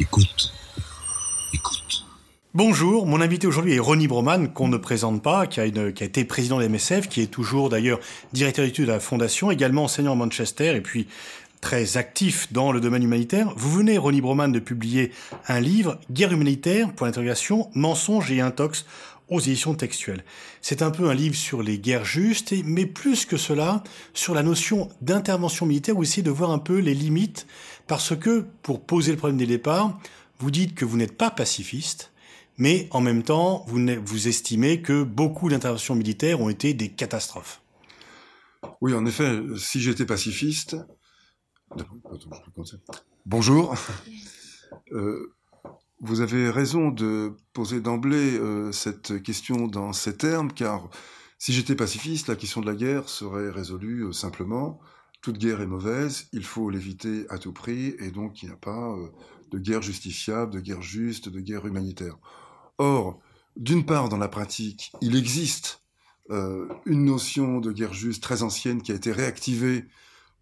Écoute. Écoute. Bonjour, mon invité aujourd'hui est Ronnie Broman, qu'on ne présente pas, qui a, été président de l'MSF, qui est toujours d'ailleurs directeur d'études à la Fondation, également enseignant à Manchester et puis très actif dans le domaine humanitaire. Vous venez, Ronnie Broman, de publier un livre, Guerre humanitaire, pour l'interrogation, mensonges et intox aux éditions textuelles. C'est un peu un livre sur les guerres justes, mais plus que cela, sur la notion d'intervention militaire, ou essayer de voir un peu les limites, parce que, pour poser le problème des départs, vous dites que vous n'êtes pas pacifiste, mais en même temps, vous, vous estimez que beaucoup d'interventions militaires ont été des catastrophes. Oui, en effet, si j'étais pacifiste... Bonjour. Euh, vous avez raison de poser d'emblée euh, cette question dans ces termes, car si j'étais pacifiste, la question de la guerre serait résolue euh, simplement. Toute guerre est mauvaise, il faut l'éviter à tout prix, et donc il n'y a pas euh, de guerre justifiable, de guerre juste, de guerre humanitaire. Or, d'une part, dans la pratique, il existe une notion de guerre juste très ancienne qui a été réactivée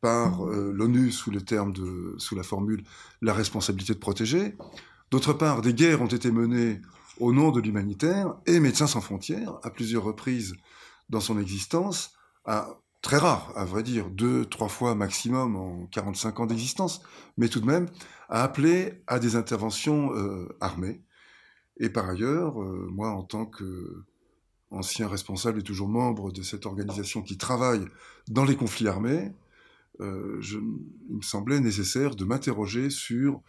par l'ONU sous le terme de, sous la formule la responsabilité de protéger. D'autre part, des guerres ont été menées au nom de l'humanitaire et Médecins sans frontières, à plusieurs reprises dans son existence, a très rare, à vrai dire, deux, trois fois maximum en 45 ans d'existence, mais tout de même, a appelé à des interventions euh, armées. Et par ailleurs, euh, moi, en tant que ancien responsable et toujours membre de cette organisation qui travaille dans les conflits armés, euh, il me semblait nécessaire de m'interroger sur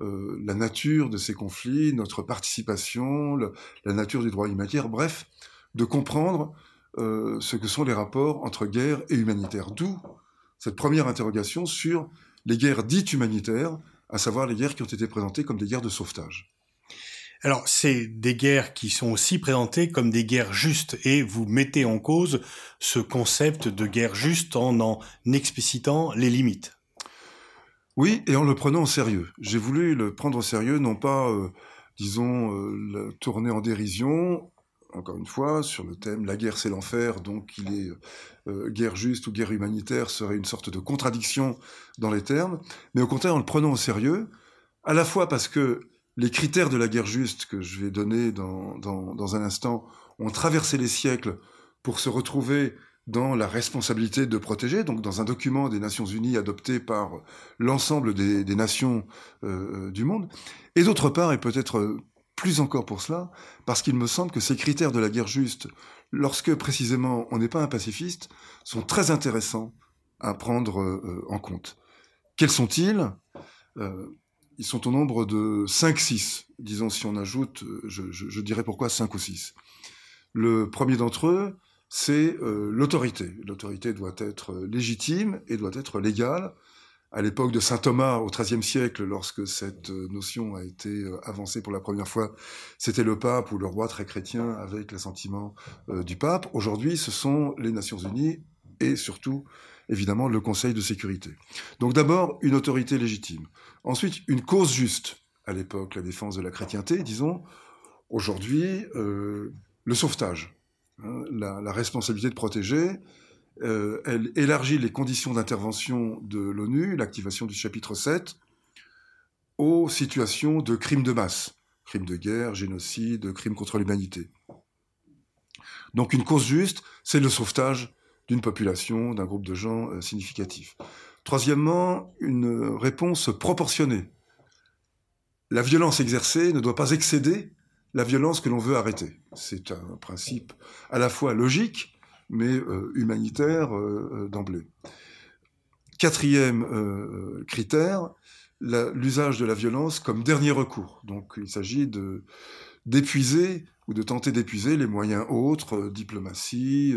la nature de ces conflits, notre participation, la nature du droit humanitaire, bref, de comprendre euh, ce que sont les rapports entre guerre et humanitaire. D'où cette première interrogation sur les guerres dites humanitaires, à savoir les guerres qui ont été présentées comme des guerres de sauvetage. Alors, c'est des guerres qui sont aussi présentées comme des guerres justes, et vous mettez en cause ce concept de guerre juste en en explicitant les limites. Oui, et en le prenant au sérieux. J'ai voulu le prendre au sérieux, non pas, euh, disons, euh, le tourner en dérision, encore une fois, sur le thème la guerre c'est l'enfer, donc il est euh, guerre juste ou guerre humanitaire serait une sorte de contradiction dans les termes, mais au contraire en le prenant au sérieux, à la fois parce que les critères de la guerre juste que je vais donner dans, dans un instant ont traversé les siècles pour se retrouver dans la responsabilité de protéger, donc dans un document des Nations Unies adopté par l'ensemble des, nations euh, du monde, et d'autre part, et peut-être plus encore pour cela, parce qu'il me semble que ces critères de la guerre juste, lorsque précisément on n'est pas un pacifiste, sont très intéressants à prendre euh, en compte. Quels sont-ils? Euh, Ils sont au nombre de 5-6, disons si on ajoute, je, je dirais pourquoi 5 ou 6. Le premier d'entre eux, c'est euh, l'autorité. L'autorité doit être euh, légitime et doit être légale. À l'époque de saint Thomas, au XIIIe siècle, lorsque cette euh, notion a été avancée pour la première fois, c'était le pape ou le roi très chrétien avec l'assentiment du pape. Aujourd'hui, ce sont les Nations Unies et surtout, évidemment, le Conseil de sécurité. Donc d'abord, une autorité légitime. Ensuite, une cause juste. À l'époque, la défense de la chrétienté, disons. Aujourd'hui, le sauvetage Hein, la, responsabilité de protéger. Euh, elle élargit les conditions d'intervention de l'ONU, l'activation du chapitre 7, aux situations de crimes de masse, crimes de guerre, génocide, crimes contre l'humanité. Donc une cause juste, c'est le sauvetage d'une population, d'un groupe de gens euh, significatif. Troisièmement, une réponse proportionnée. La violence exercée ne doit pas excéder la violence que l'on veut arrêter. C'est un principe à la fois logique, mais euh, humanitaire euh, euh, d'emblée. Quatrième critère, l'usage de la violence comme dernier recours. Donc il s'agit d'épuiser ou de tenter d'épuiser les moyens autres, diplomatie,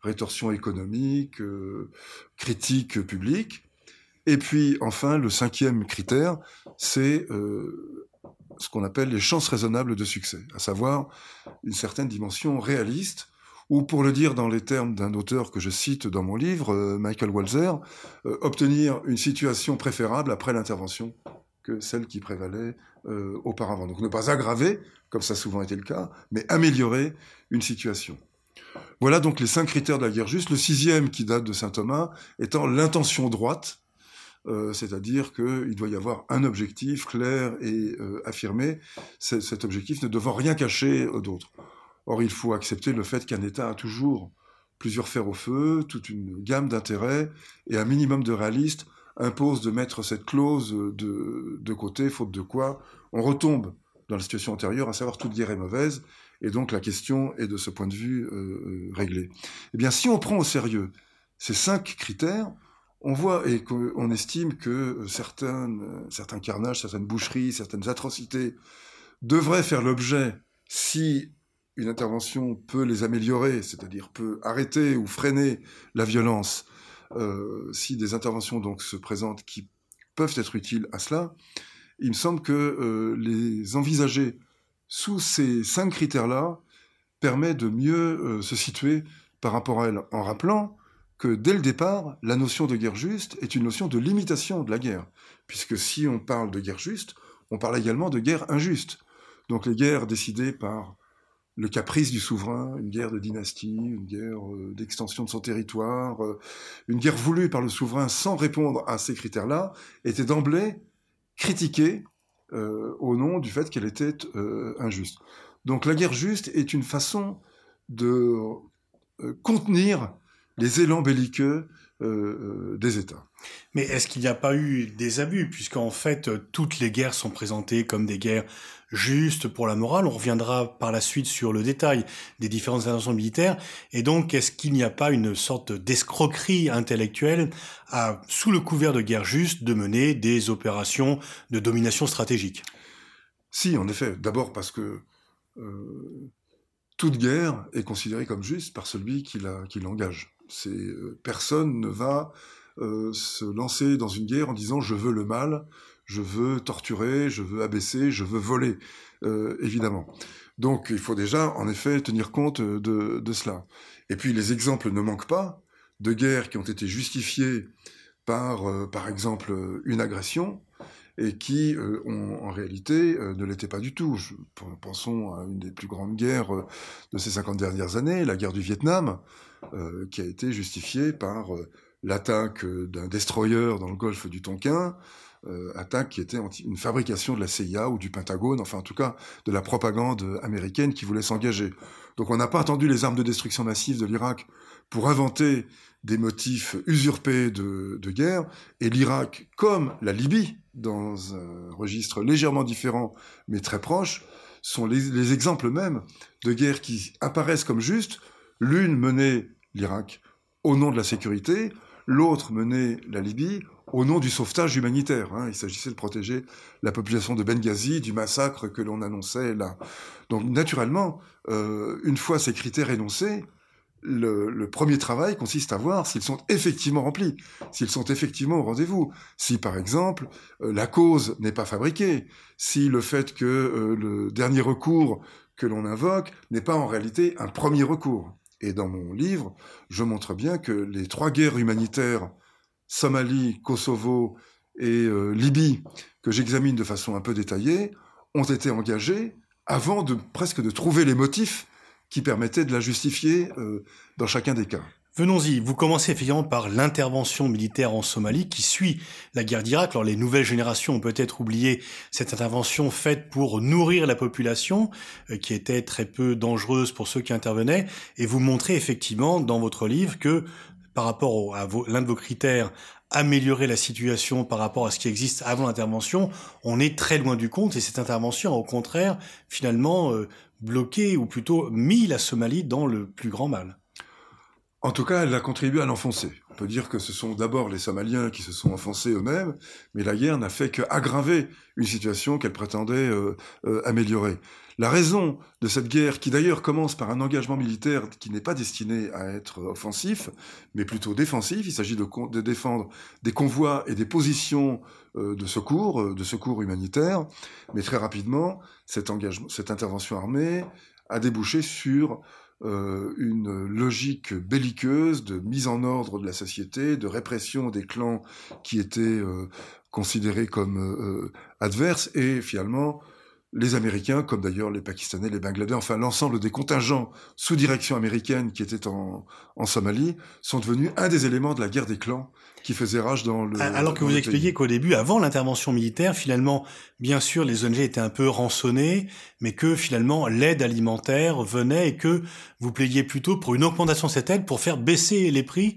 rétorsion économique, critique publique. Et puis enfin, le cinquième critère, c'est ce qu'on appelle les chances raisonnables de succès, à savoir une certaine dimension réaliste, ou pour le dire dans les termes d'un auteur que je cite dans mon livre, euh, Michael Walzer, euh, obtenir une situation préférable après l'intervention que celle qui prévalait euh, auparavant. Donc ne pas aggraver, comme ça a souvent été le cas, mais améliorer une situation. Voilà donc les cinq critères de la guerre juste. Le sixième, qui date de saint Thomas, étant l'intention droite, c'est-à-dire qu'il doit y avoir un objectif clair et affirmé, cet objectif ne devant rien cacher d'autre. Or, il faut accepter le fait qu'un État a toujours plusieurs fers au feu, toute une gamme d'intérêts, et un minimum de réalistes impose de mettre cette clause de, de côté, faute de quoi on retombe dans la situation antérieure, à savoir toute guerre est mauvaise, et donc la question est de ce point de vue euh, réglée. Eh bien, si on prend au sérieux ces cinq critères, on voit et qu'on estime que certains carnages, certaines boucheries, certaines atrocités devraient faire l'objet, si une intervention peut les améliorer, c'est-à-dire peut arrêter ou freiner la violence, euh, si des interventions donc se présentent qui peuvent être utiles à cela, il me semble que euh, les envisager sous ces cinq critères-là permet de mieux euh, se situer par rapport à elle, en rappelant que dès le départ, la notion de guerre juste est une notion de limitation de la guerre, puisque si on parle de guerre juste, on parle également de guerre injuste. Donc les guerres décidées par le caprice du souverain, une guerre de dynastie, une guerre euh, d'extension de son territoire, euh, une guerre voulue par le souverain sans répondre à ces critères-là, était d'emblée critiquée euh, au nom du fait qu'elle était injuste. Donc la guerre juste est une façon de contenir les élans belliqueux des États. Mais est-ce qu'il n'y a pas eu des abus, puisqu'en fait, toutes les guerres sont présentées comme des guerres justes pour la morale On reviendra par la suite sur le détail des différentes interventions militaires. Et donc, est-ce qu'il n'y a pas une sorte d'escroquerie intellectuelle à, sous le couvert de guerre juste, de mener des opérations de domination stratégique? Si, en effet. D'abord parce que euh, toute guerre est considérée comme juste par celui qui l'engage. Euh, personne ne va euh, se lancer dans une guerre en disant je veux le mal, je veux torturer, je veux abaisser, je veux voler, euh, évidemment. Donc il faut déjà, en effet, tenir compte de, cela. Et puis les exemples ne manquent pas de guerres qui ont été justifiées par, par exemple, une agression et qui, ont, en réalité, ne l'étaient pas du tout. pensons à une des plus grandes guerres de ces 50 dernières années, la guerre du Vietnam, qui a été justifiée par l'attaque d'un destroyer dans le golfe du Tonkin, euh, attaque qui était une fabrication de la CIA ou du Pentagone, enfin en tout cas de la propagande américaine qui voulait s'engager. Donc on n'a pas attendu les armes de destruction massive de l'Irak pour inventer des motifs usurpés de, de guerre, et l'Irak, comme la Libye, dans un registre légèrement différent mais très proche, sont les, les exemples mêmes de guerres qui apparaissent comme justes, l'une menée, l'Irak, au nom de la sécurité, l'autre menait la Libye au nom du sauvetage humanitaire. Hein. Il s'agissait de protéger la population de Benghazi du massacre que l'on annonçait là. Donc naturellement, euh, une fois ces critères énoncés, le, premier travail consiste à voir s'ils sont effectivement remplis, s'ils sont effectivement au rendez-vous. Si par exemple euh, la cause n'est pas fabriquée, si le fait que euh, le dernier recours que l'on invoque n'est pas en réalité un premier recours. Et dans mon livre, je montre bien que les trois guerres humanitaires, Somalie, Kosovo et euh, Libye, que j'examine de façon un peu détaillée, ont été engagées avant presque de trouver les motifs qui permettaient de la justifier euh, dans chacun des cas. Venons-y. Vous commencez effectivement par l'intervention militaire en Somalie qui suit la guerre d'Irak. Alors les nouvelles générations ont peut-être oublié cette intervention faite pour nourrir la population, euh, qui était très peu dangereuse pour ceux qui intervenaient. Et vous montrez effectivement dans votre livre que par rapport à l'un de vos critères, améliorer la situation par rapport à ce qui existe avant l'intervention, on est très loin du compte et cette intervention a au contraire finalement euh, bloqué ou plutôt mis la Somalie dans le plus grand mal. En tout cas, elle a contribué à l'enfoncer. On peut dire que ce sont d'abord les Somaliens qui se sont enfoncés eux-mêmes, mais la guerre n'a fait qu'aggraver une situation qu'elle prétendait euh, euh, améliorer. La raison de cette guerre, qui d'ailleurs commence par un engagement militaire qui n'est pas destiné à être offensif, mais plutôt défensif, il s'agit de, défendre des convois et des positions euh, de secours, de secours humanitaires, mais très rapidement, cette intervention armée a débouché sur euh, une logique belliqueuse de mise en ordre de la société, de répression des clans qui étaient euh, considérés comme euh, adverses, et finalement les Américains, comme d'ailleurs les Pakistanais, les Bangladais, enfin l'ensemble des contingents sous direction américaine qui étaient en, en, Somalie, sont devenus un des éléments de la guerre des clans qui faisait rage dans le. Alors que vous expliquiez qu'au début, avant l'intervention militaire, finalement, bien sûr, les ONG étaient un peu rançonnées, mais que finalement l'aide alimentaire venait et que vous plaidiez plutôt pour une augmentation de cette aide pour faire baisser les prix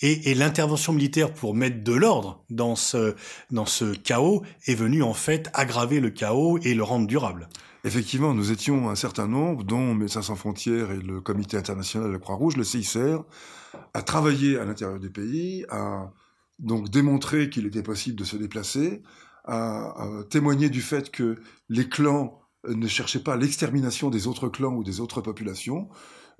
et, l'intervention militaire pour mettre de l'ordre dans ce, dans ce chaos est venue en fait aggraver le chaos et le rendre durable. Effectivement, nous étions un certain nombre, dont Médecins sans frontières et le Comité international de la Croix-Rouge, le CICR, à travailler à l'intérieur du pays, à donc démontrer qu'il était possible de se déplacer, à, témoigner du fait que les clans ne cherchaient pas l'extermination des autres clans ou des autres populations.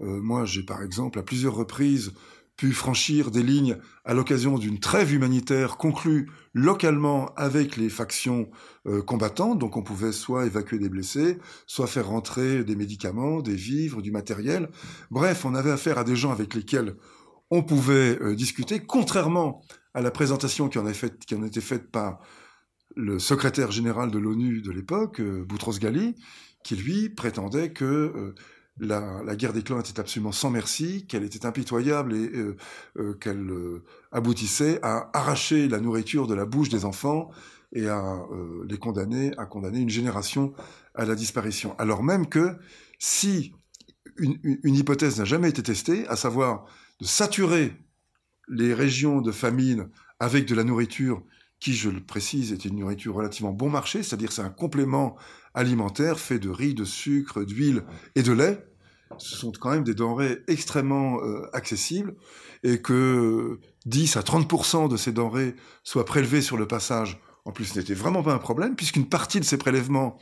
Euh, moi, j'ai par exemple à plusieurs reprises pu franchir des lignes à l'occasion d'une trêve humanitaire conclue localement avec les factions euh, combattantes. Donc on pouvait soit évacuer des blessés, soit faire rentrer des médicaments, des vivres, du matériel. Bref, on avait affaire à des gens avec lesquels on pouvait euh, discuter, contrairement à la présentation qui en, était faite par le secrétaire général de l'ONU de l'époque, euh, Boutros Ghali, qui lui prétendait que la, guerre des clans était absolument sans merci, qu'elle était impitoyable et euh, euh qu'elle euh, aboutissait à arracher la nourriture de la bouche des enfants et à les condamner, à condamner une génération à la disparition. Alors même que si une, une hypothèse n'a jamais été testée, à savoir de saturer les régions de famine avec de la nourriture qui, je le précise, est une nourriture relativement bon marché, c'est-à-dire c'est un complément alimentaire fait de riz, de sucre, d'huile et de lait. Ce sont quand même des denrées extrêmement euh, accessibles et que 10 à 30% de ces denrées soient prélevées sur le passage, en plus, ce n'était vraiment pas un problème, puisqu'une partie de ces prélèvements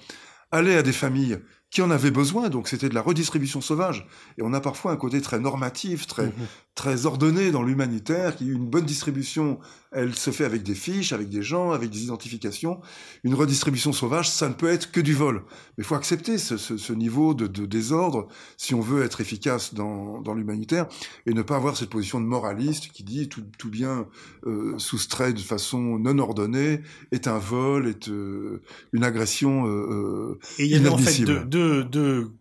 allait à des familles qui en avaient besoin, donc c'était de la redistribution sauvage. Et on a parfois un côté très normatif, très, mmh. très ordonné dans l'humanitaire, qui une bonne distribution, elle se fait avec des fiches, avec des gens, avec des identifications. Une redistribution sauvage, ça ne peut être que du vol. Mais il faut accepter ce, ce, ce niveau de, de, désordre si on veut être efficace dans, dans l'humanitaire et ne pas avoir cette position de moraliste qui dit tout, tout bien euh, soustrait de façon non ordonnée est un vol, est euh, une agression euh, et il y avait en fait deux, deux, deux,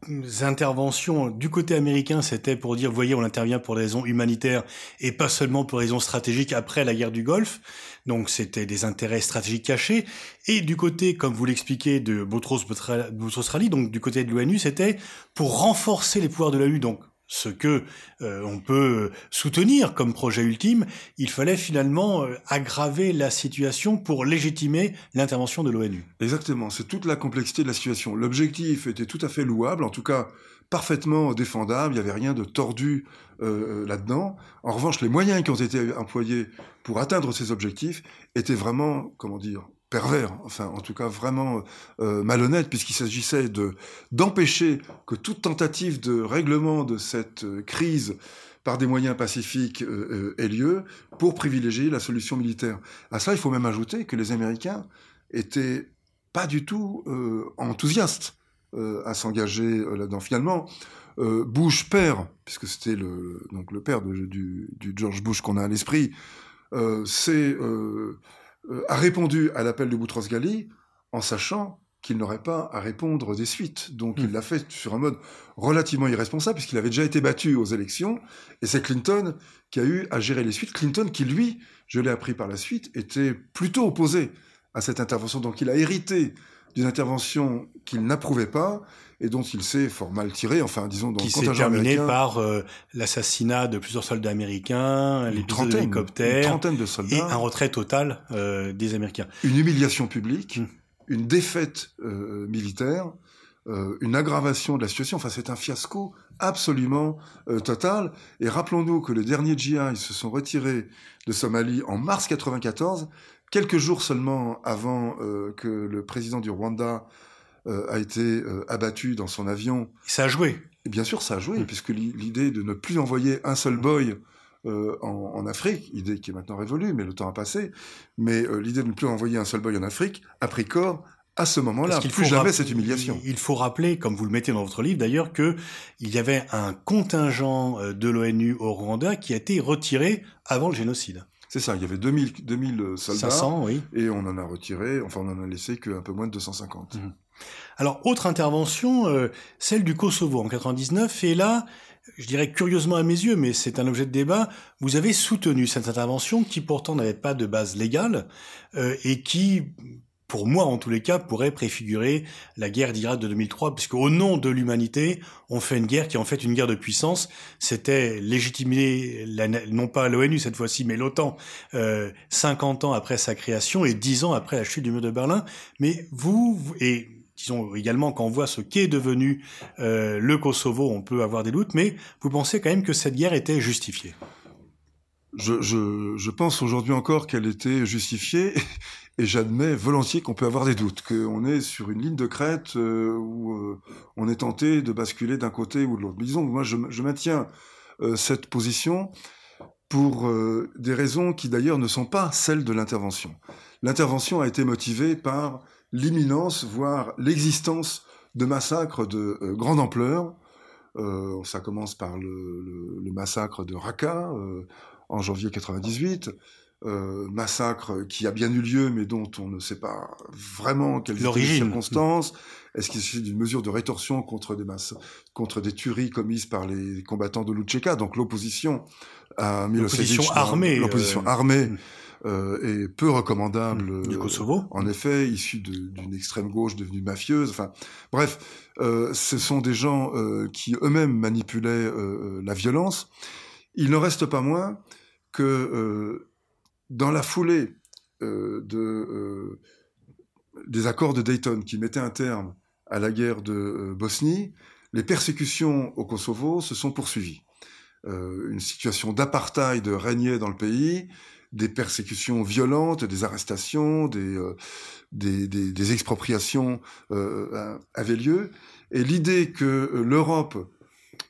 interventions du côté américain, c'était pour dire, voyez, on intervient pour des raisons humanitaires et pas seulement pour des raisons stratégiques après la guerre du Golfe. Donc c'était des intérêts stratégiques cachés. Et du côté, comme vous l'expliquez, de Boutros Boutros-Ghali, donc du côté de l'ONU, c'était pour renforcer les pouvoirs de l'ONU, donc ce que euh, on peut soutenir comme projet ultime, il fallait finalement euh, aggraver la situation pour légitimer l'intervention de l'ONU. Exactement, c'est toute la complexité de la situation. L'objectif était tout à fait louable, en tout cas parfaitement défendable, il n'y avait rien de tordu euh, là-dedans. En revanche, les moyens qui ont été employés pour atteindre ces objectifs étaient vraiment, comment dire, pervers, enfin en tout cas vraiment euh, malhonnête, puisqu'il s'agissait de d'empêcher que toute tentative de règlement de cette euh, crise par des moyens pacifiques euh, ait lieu pour privilégier la solution militaire. À ça, il faut même ajouter que les Américains étaient pas du tout enthousiastes à s'engager là-dedans. Finalement, Bush père, puisque c'était le donc le père de, du, George Bush qu'on a à l'esprit, c'est a répondu à l'appel de Boutros-Ghali en sachant qu'il n'aurait pas à répondre des suites. Donc mmh. il l'a fait sur un mode relativement irresponsable, puisqu'il avait déjà été battu aux élections, et c'est Clinton qui a eu à gérer les suites. Clinton qui, lui, je l'ai appris par la suite, était plutôt opposé à cette intervention. Donc il a hérité d'une intervention qu'il n'approuvait pas, et dont il s'est fort mal tiré, enfin disons dans qui s'est terminé par euh, l'assassinat de plusieurs soldats américains, les d'hélicoptères, une trentaine de soldats, et un retrait total euh, des Américains. Une humiliation publique, mmh. une défaite euh, militaire, une aggravation de la situation. Enfin, c'est un fiasco absolument total. Et rappelons-nous que les derniers GI se sont retirés de Somalie en mars 94, quelques jours seulement avant que le président du Rwanda euh, a été euh, abattu dans son avion. Ça a joué. Et bien sûr, ça a joué, mmh. puisque l'idée de ne plus envoyer un seul boy euh, en, en, Afrique, idée qui est maintenant révolue, mais le temps a passé, mais euh, l'idée de ne plus envoyer un seul boy en Afrique a pris corps à ce moment-là, plus jamais cette humiliation. Il faut rappeler, comme vous le mettez dans votre livre d'ailleurs, que il y avait un contingent de l'ONU au Rwanda qui a été retiré avant le génocide. C'est ça, il y avait 2000, 2000 soldats. 500, oui. Et on en a retiré, enfin on en a laissé qu'un peu moins de 250. Mmh. Alors, autre intervention, euh, celle du Kosovo en 99, et là, je dirais curieusement à mes yeux, mais c'est un objet de débat, vous avez soutenu cette intervention qui pourtant n'avait pas de base légale euh, et qui, pour moi en tous les cas, pourrait préfigurer la guerre d'Irak de 2003, puisque au nom de l'humanité, on fait une guerre qui est en fait une guerre de puissance. C'était légitimer, non pas l'ONU cette fois-ci, mais l'OTAN, euh, 50 ans après sa création et 10 ans après la chute du mur de Berlin. Mais vous, et disons également quand on voit ce qu'est devenu euh, le Kosovo, on peut avoir des doutes, mais vous pensez quand même que cette guerre était justifiée? Je, pense aujourd'hui encore qu'elle était justifiée et j'admets volontiers qu'on peut avoir des doutes, qu'on est sur une ligne de crête euh, où euh, on est tenté de basculer d'un côté ou de l'autre. Mais disons, moi je, maintiens cette position pour des raisons qui d'ailleurs ne sont pas celles de l'intervention. L'intervention a été motivée par l'imminence, voire l'existence de massacres de euh, grande ampleur. Euh, ça commence par le, le, le massacre de Raqqa euh, en janvier 98, euh, massacre qui a bien eu lieu, mais dont on ne sait pas vraiment quelles sont les circonstances. Est-ce qu'il s'agit d'une mesure de rétorsion contre des masses, contre des tueries commises par les combattants de Lucheka, donc l'opposition à Milosevic, l'opposition armée, l'opposition armée. Mm euh, est peu recommandable. Du Kosovo. Euh, en effet, issu d'une extrême gauche devenue mafieuse. Enfin, bref, euh, ce sont des gens euh, qui eux-mêmes manipulaient la violence. Il n'en reste pas moins que dans la foulée de, des accords de Dayton qui mettaient un terme à la guerre de Bosnie, les persécutions au Kosovo se sont poursuivies. une situation d'apartheid régnait dans le pays des persécutions violentes, des arrestations, des, euh, des, des, expropriations euh, avaient lieu. Et l'idée que euh, l'Europe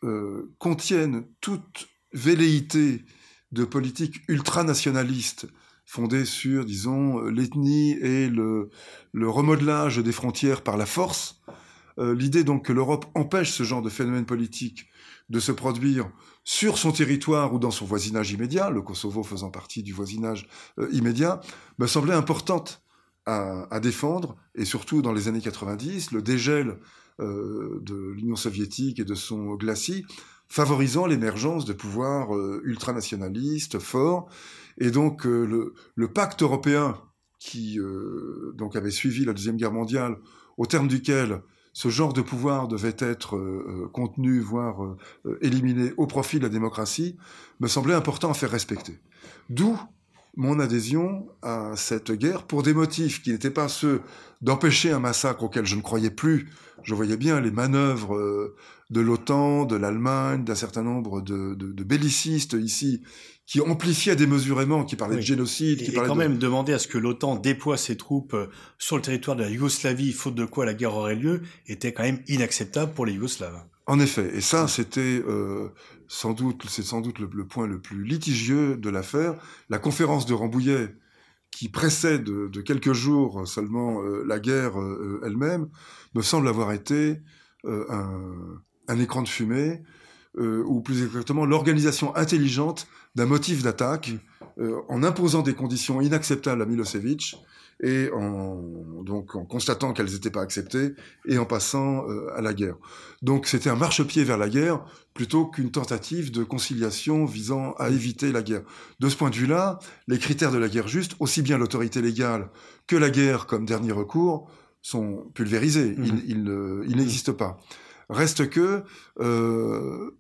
euh, contienne toute velléité de politique ultranationaliste fondée sur, disons, l'ethnie et le, le, remodelage des frontières par la force, euh, l'idée donc que l'Europe empêche ce genre de phénomène politique de se produire sur son territoire ou dans son voisinage immédiat, le Kosovo faisant partie du voisinage euh, immédiat, me semblait importante à, défendre, et surtout dans les années 90, le dégel euh, de l'Union soviétique et de son glacis, favorisant l'émergence de pouvoirs euh, ultranationalistes forts, et donc le, pacte européen qui donc avait suivi la Deuxième Guerre mondiale, au terme duquel ce genre de pouvoir devait être euh, contenu, voire euh, éliminé au profit de la démocratie, me semblait important à faire respecter. D'où mon adhésion à cette guerre pour des motifs qui n'étaient pas ceux d'empêcher un massacre auquel je ne croyais plus. Je voyais bien les manœuvres euh, de l'OTAN, de l'Allemagne, d'un certain nombre de, bellicistes ici qui amplifiait démesurément, qui parlait oui. de génocide. Qui et parlait quand de... même demander à ce que l'OTAN déploie ses troupes euh, sur le territoire de la Yougoslavie, faute de quoi la guerre aurait lieu, était quand même inacceptable pour les Yougoslaves. En effet, et ça, c'était euh, sans doute, c'est sans doute le, le, point le plus litigieux de l'affaire. La conférence de Rambouillet, qui précède de, quelques jours seulement euh, la guerre euh, elle-même, me semble avoir été un, un, écran de fumée, euh, ou plus exactement l'organisation intelligente d'un motif d'attaque euh, en imposant des conditions inacceptables à Milosevic et en, donc, en constatant qu'elles n'étaient pas acceptées et en passant euh, à la guerre. Donc c'était un marchepied vers la guerre plutôt qu'une tentative de conciliation visant à éviter la guerre. De ce point de vue-là, les critères de la guerre juste, aussi bien l'autorité légale que la guerre comme dernier recours, sont pulvérisés. Mmh. Ils, ils, euh, ils n'existent pas. Reste que euh,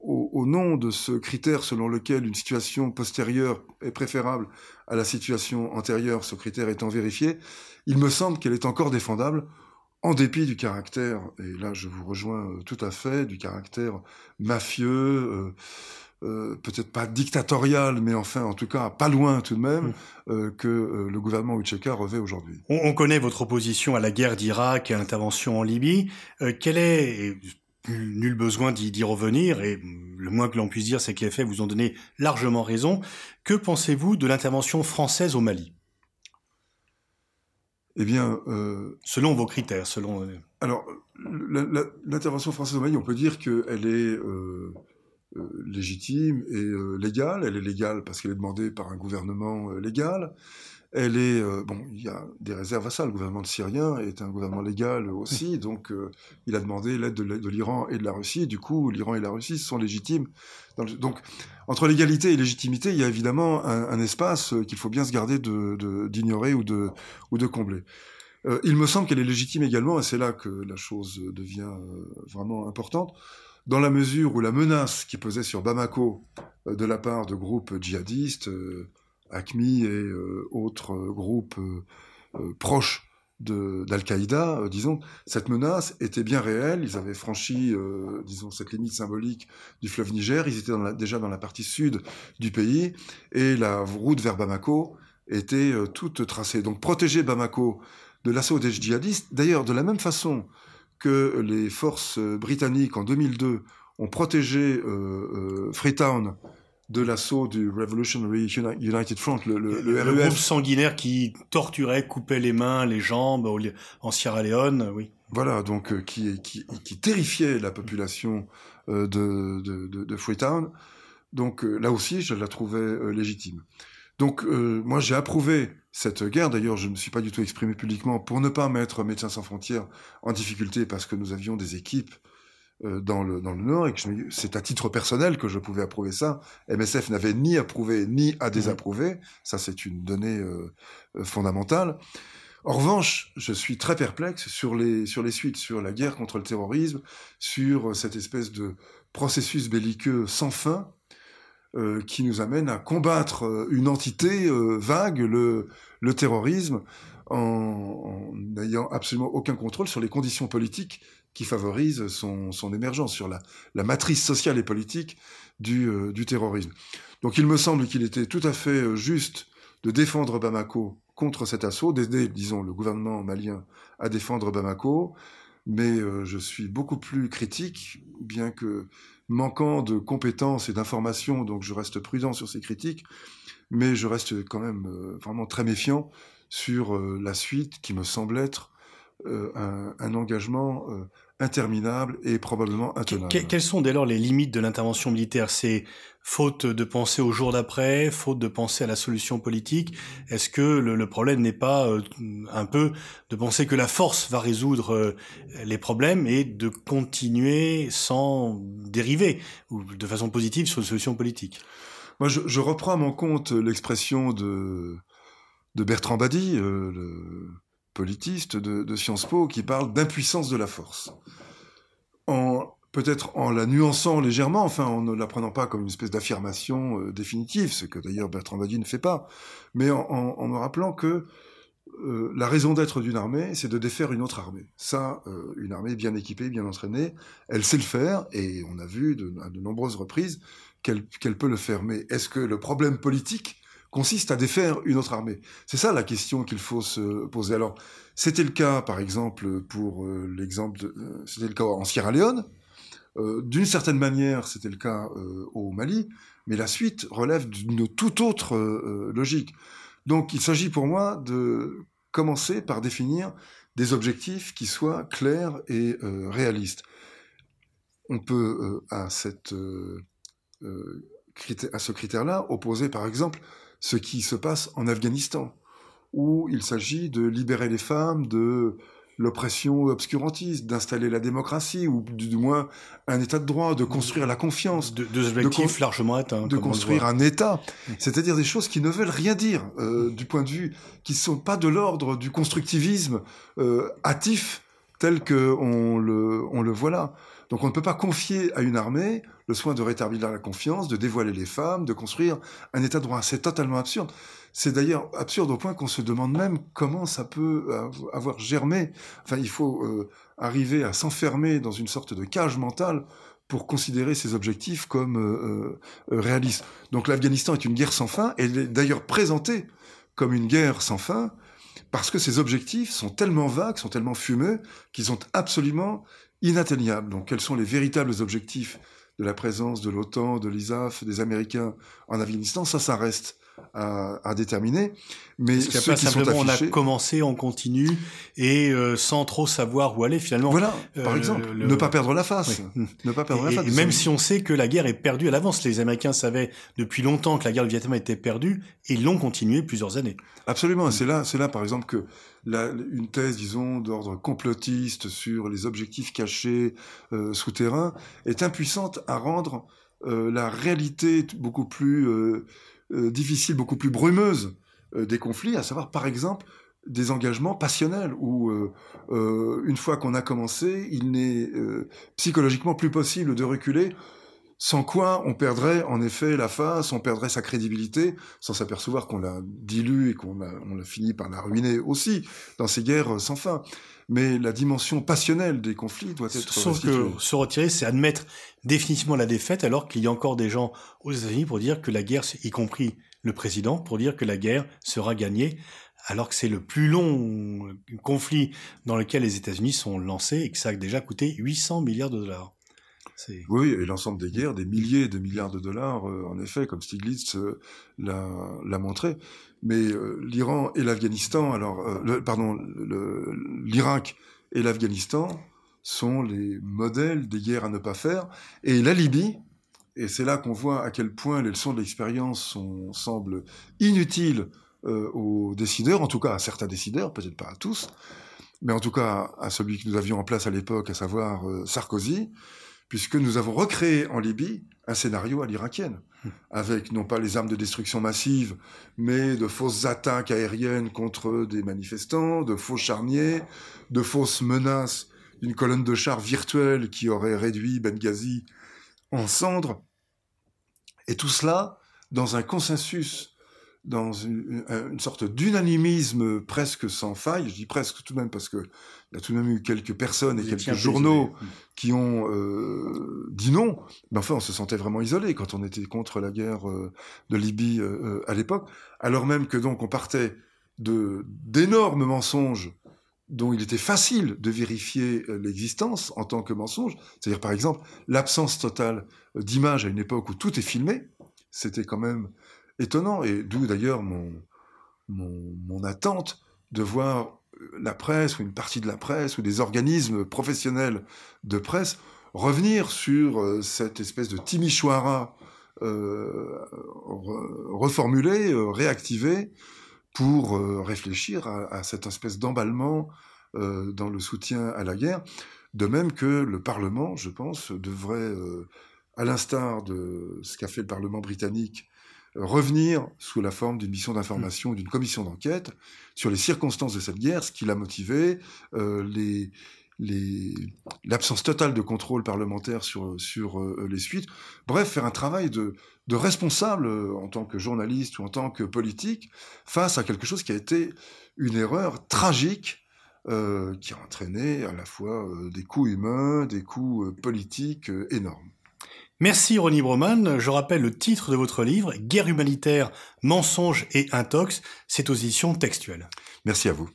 au, au, nom de ce critère selon lequel une situation postérieure est préférable à la situation antérieure, ce critère étant vérifié, il me semble qu'elle est encore défendable en dépit du caractère, et là je vous rejoins euh, tout à fait, du caractère mafieux, euh, euh, peut-être pas dictatorial, mais enfin en tout cas pas loin tout de même, euh, que le gouvernement Ucheka revêt aujourd'hui. On, on, connaît votre opposition à la guerre d'Irak et à l'intervention en Libye. Quelle est, nul besoin d'y revenir, et le moins que l'on puisse dire, c'est que les faits vous ont donné largement raison. Que pensez-vous de l'intervention française au Mali? Eh bien, euh, selon vos critères, selon. euh, Alors, l'intervention française au Mali, on peut dire qu'elle est euh, euh, légitime et euh, légale. Elle est légale parce qu'elle est demandée par un gouvernement euh, légal. Elle est euh, bon, il y a des réserves à ça. Le gouvernement syrien est un gouvernement légal aussi, donc euh, il a demandé l'aide de, l'Iran et de la Russie. Du coup, l'Iran et la Russie sont légitimes. donc, entre légalité et légitimité, il y a évidemment un, espace qu'il faut bien se garder d'ignorer ou de, ou de combler. Euh, il me semble qu'elle est légitime également, et c'est là que la chose devient vraiment importante, dans la mesure où la menace qui pesait sur Bamako de la part de groupes djihadistes ACMI et euh, autres euh, groupes euh, proches d'Al-Qaïda, disons, cette menace était bien réelle. Ils avaient franchi, disons, cette limite symbolique du fleuve Niger. Ils étaient déjà dans la partie sud du pays et la route vers Bamako était toute tracée. Donc protéger Bamako de l'assaut des djihadistes, d'ailleurs de la même façon que les forces britanniques en 2002 ont protégé Freetown de l'assaut du Revolutionary United Front, le, le, le, le groupe sanguinaire qui torturait, coupait les mains, les jambes en Sierra Leone, oui. Voilà, donc euh, qui, qui, qui, terrifiait la population euh, de, de, de, de, Freetown. Donc euh, là aussi, je la trouvais légitime. Donc moi, j'ai approuvé cette guerre. D'ailleurs, je ne me suis pas du tout exprimé publiquement pour ne pas mettre Médecins sans frontières en difficulté parce que nous avions des équipes dans le, dans le Nord et que c'est à titre personnel que je pouvais approuver ça. MSF n'avait ni approuvé ni à désapprouver. Ça, c'est une donnée euh, euh, fondamentale. En revanche, je suis très perplexe sur les, sur les suites, sur la guerre contre le terrorisme, sur cette espèce de processus belliqueux sans fin euh, qui nous amène à combattre une entité euh, vague, le, le terrorisme, en n'ayant absolument aucun contrôle sur les conditions politiques qui favorise son, son émergence, sur la, la, matrice sociale et politique du, euh, du terrorisme. Donc il me semble qu'il était tout à fait euh, juste de défendre Bamako contre cet assaut, d'aider, disons, le gouvernement malien à défendre Bamako, mais euh, je suis beaucoup plus critique, bien que manquant de compétences et d'informations, donc je reste prudent sur ces critiques, mais je reste quand même vraiment très méfiant sur la suite qui me semble être euh, un, engagement euh, interminable et probablement intenable. quelles sont dès lors les limites de l'intervention militaire? C'est faute de penser au jour d'après, faute de penser à la solution politique? Est-ce que le, problème n'est pas euh, un peu de penser que la force va résoudre les problèmes et de continuer sans dériver ou de façon positive sur une solution politique Moi, je, reprends à mon compte l'expression de, de Bertrand Badi, le politiste de, Sciences Po qui parle d'impuissance de la force. Peut-être en la nuançant légèrement, enfin en ne la prenant pas comme une espèce d'affirmation euh, définitive, ce que d'ailleurs Bertrand Badi ne fait pas, mais en, me rappelant que euh, la raison d'être d'une armée, c'est de défaire une autre armée. Ça, euh, une armée bien équipée, bien entraînée, elle sait le faire, et on a vu de, à de nombreuses reprises qu'elle peut le faire. Mais est-ce que le problème politique consiste à défaire une autre armée C'est ça la question qu'il faut se poser. Alors, c'était le cas, par exemple, pour euh, l'exemple, euh, c'était le cas en Sierra Leone. Euh, d'une certaine manière, c'était le cas au Mali, mais la suite relève d'une toute autre logique. Donc, il s'agit pour moi de commencer par définir des objectifs qui soient clairs et réalistes. On peut à ce critère-là opposer, par exemple, ce qui se passe en Afghanistan, où il s'agit de libérer les femmes de l'oppression obscurantiste, d'installer la démocratie, ou du moins un état de droit, de construire la confiance. De, deux objectifs largement atteints. De construire un état. C'est-à-dire des choses qui ne veulent rien dire, euh, du point de vue, qui ne sont pas de l'ordre du constructivisme euh, hâtif, tel qu'on le, on le voit là. Donc on ne peut pas confier à une armée le soin de rétablir la confiance, de dévoiler les femmes, de construire un état de droit. C'est totalement absurde. C'est d'ailleurs absurde au point qu'on se demande même comment ça peut avoir germé. Enfin, il faut euh, arriver à s'enfermer dans une sorte de cage mentale pour considérer ces objectifs comme euh, euh, réalistes. Donc l'Afghanistan est une guerre sans fin, et elle est d'ailleurs présentée comme une guerre sans fin, parce que ces objectifs sont tellement vagues, sont tellement fumeux, qu'ils sont absolument inatteignables. Donc quels sont les véritables objectifs de la présence de l'OTAN, de l'ISAF, des Américains en Afghanistan? Ça, ça reste à, déterminer. Mais ceux qui simplement sont affichés... on a commencé, on continue et euh, sans trop savoir où aller finalement. Voilà, par exemple, ne pas perdre la face, ne pas perdre et, la face. Et même si on sait que la guerre est perdue à l'avance, les Américains savaient depuis longtemps que la guerre du Vietnam était perdue et l'ont continué plusieurs années. Absolument, c'est là, c'est là par exemple que la, une thèse, disons, d'ordre complotiste sur les objectifs cachés euh, souterrains est impuissante à rendre euh, la réalité beaucoup plus euh, euh, difficile, beaucoup plus brumeuse des conflits, à savoir par exemple des engagements passionnels où une fois qu'on a commencé, il n'est psychologiquement plus possible de reculer sans quoi on perdrait en effet la face, on perdrait sa crédibilité, sans s'apercevoir qu'on l'a dilue et qu'on a, on a fini par la ruiner aussi dans ces guerres sans fin mais la dimension passionnelle des conflits doit être Sauf que se retirer, c'est admettre définitivement la défaite, alors qu'il y a encore des gens aux États-Unis pour dire que la guerre, y compris le président, pour dire que la guerre sera gagnée, alors que c'est le plus long conflit dans lequel les États-Unis sont lancés et que ça a déjà coûté 800 milliards de dollars. Oui, et l'ensemble des guerres, des milliers de milliards de dollars, euh, en effet, comme Stiglitz euh, l'a montré. Mais euh, l'Iran et l'Afghanistan, alors, pardon, l'Irak et l'Afghanistan sont les modèles des guerres à ne pas faire. Et la Libye, et c'est là qu'on voit à quel point les leçons de l'expérience semblent inutiles aux décideurs, en tout cas à certains décideurs, peut-être pas à tous, mais en tout cas à celui que nous avions en place à l'époque, à savoir Sarkozy, puisque nous avons recréé en Libye un scénario à l'irakienne, avec non pas les armes de destruction massive, mais de fausses attaques aériennes contre des manifestants, de faux charniers, de fausses menaces d'une colonne de chars virtuelle qui aurait réduit Benghazi en cendres. Et tout cela dans un consensus dans une, sorte d'unanimisme presque sans faille. Je dis presque tout de même parce que il y a tout de même eu quelques personnes et quelques journaux qui ont euh, dit non. Mais enfin, on se sentait vraiment isolé quand on était contre la guerre euh, de Libye euh, à l'époque, alors même que donc on partait de d'énormes mensonges dont il était facile de vérifier l'existence en tant que mensonge. C'est-à-dire, par exemple, l'absence totale d'images à une époque où tout est filmé. C'était quand même étonnant, et d'où d'ailleurs mon, mon, attente de voir la presse ou une partie de la presse ou des organismes professionnels de presse revenir sur euh, cette espèce de timichoara euh, reformulé, euh, réactivé, pour réfléchir à, cette espèce d'emballement dans le soutien à la guerre. De même que le Parlement, je pense, devrait, à l'instar de ce qu'a fait le Parlement britannique revenir sous la forme d'une mission d'information, d'une commission d'enquête sur les circonstances de cette guerre, ce qui l'a motivé, euh, les, l'absence totale de contrôle parlementaire sur, sur euh, les suites. Bref, faire un travail de, de responsable euh, en tant que journaliste ou en tant que politique face à quelque chose qui a été une erreur tragique qui a entraîné à la fois des coûts humains, des coûts politiques énormes. Merci Ronnie Broman. Je rappelle le titre de votre livre, Guerre humanitaire, mensonges et intox. C'est aux éditions textuelles. Merci à vous.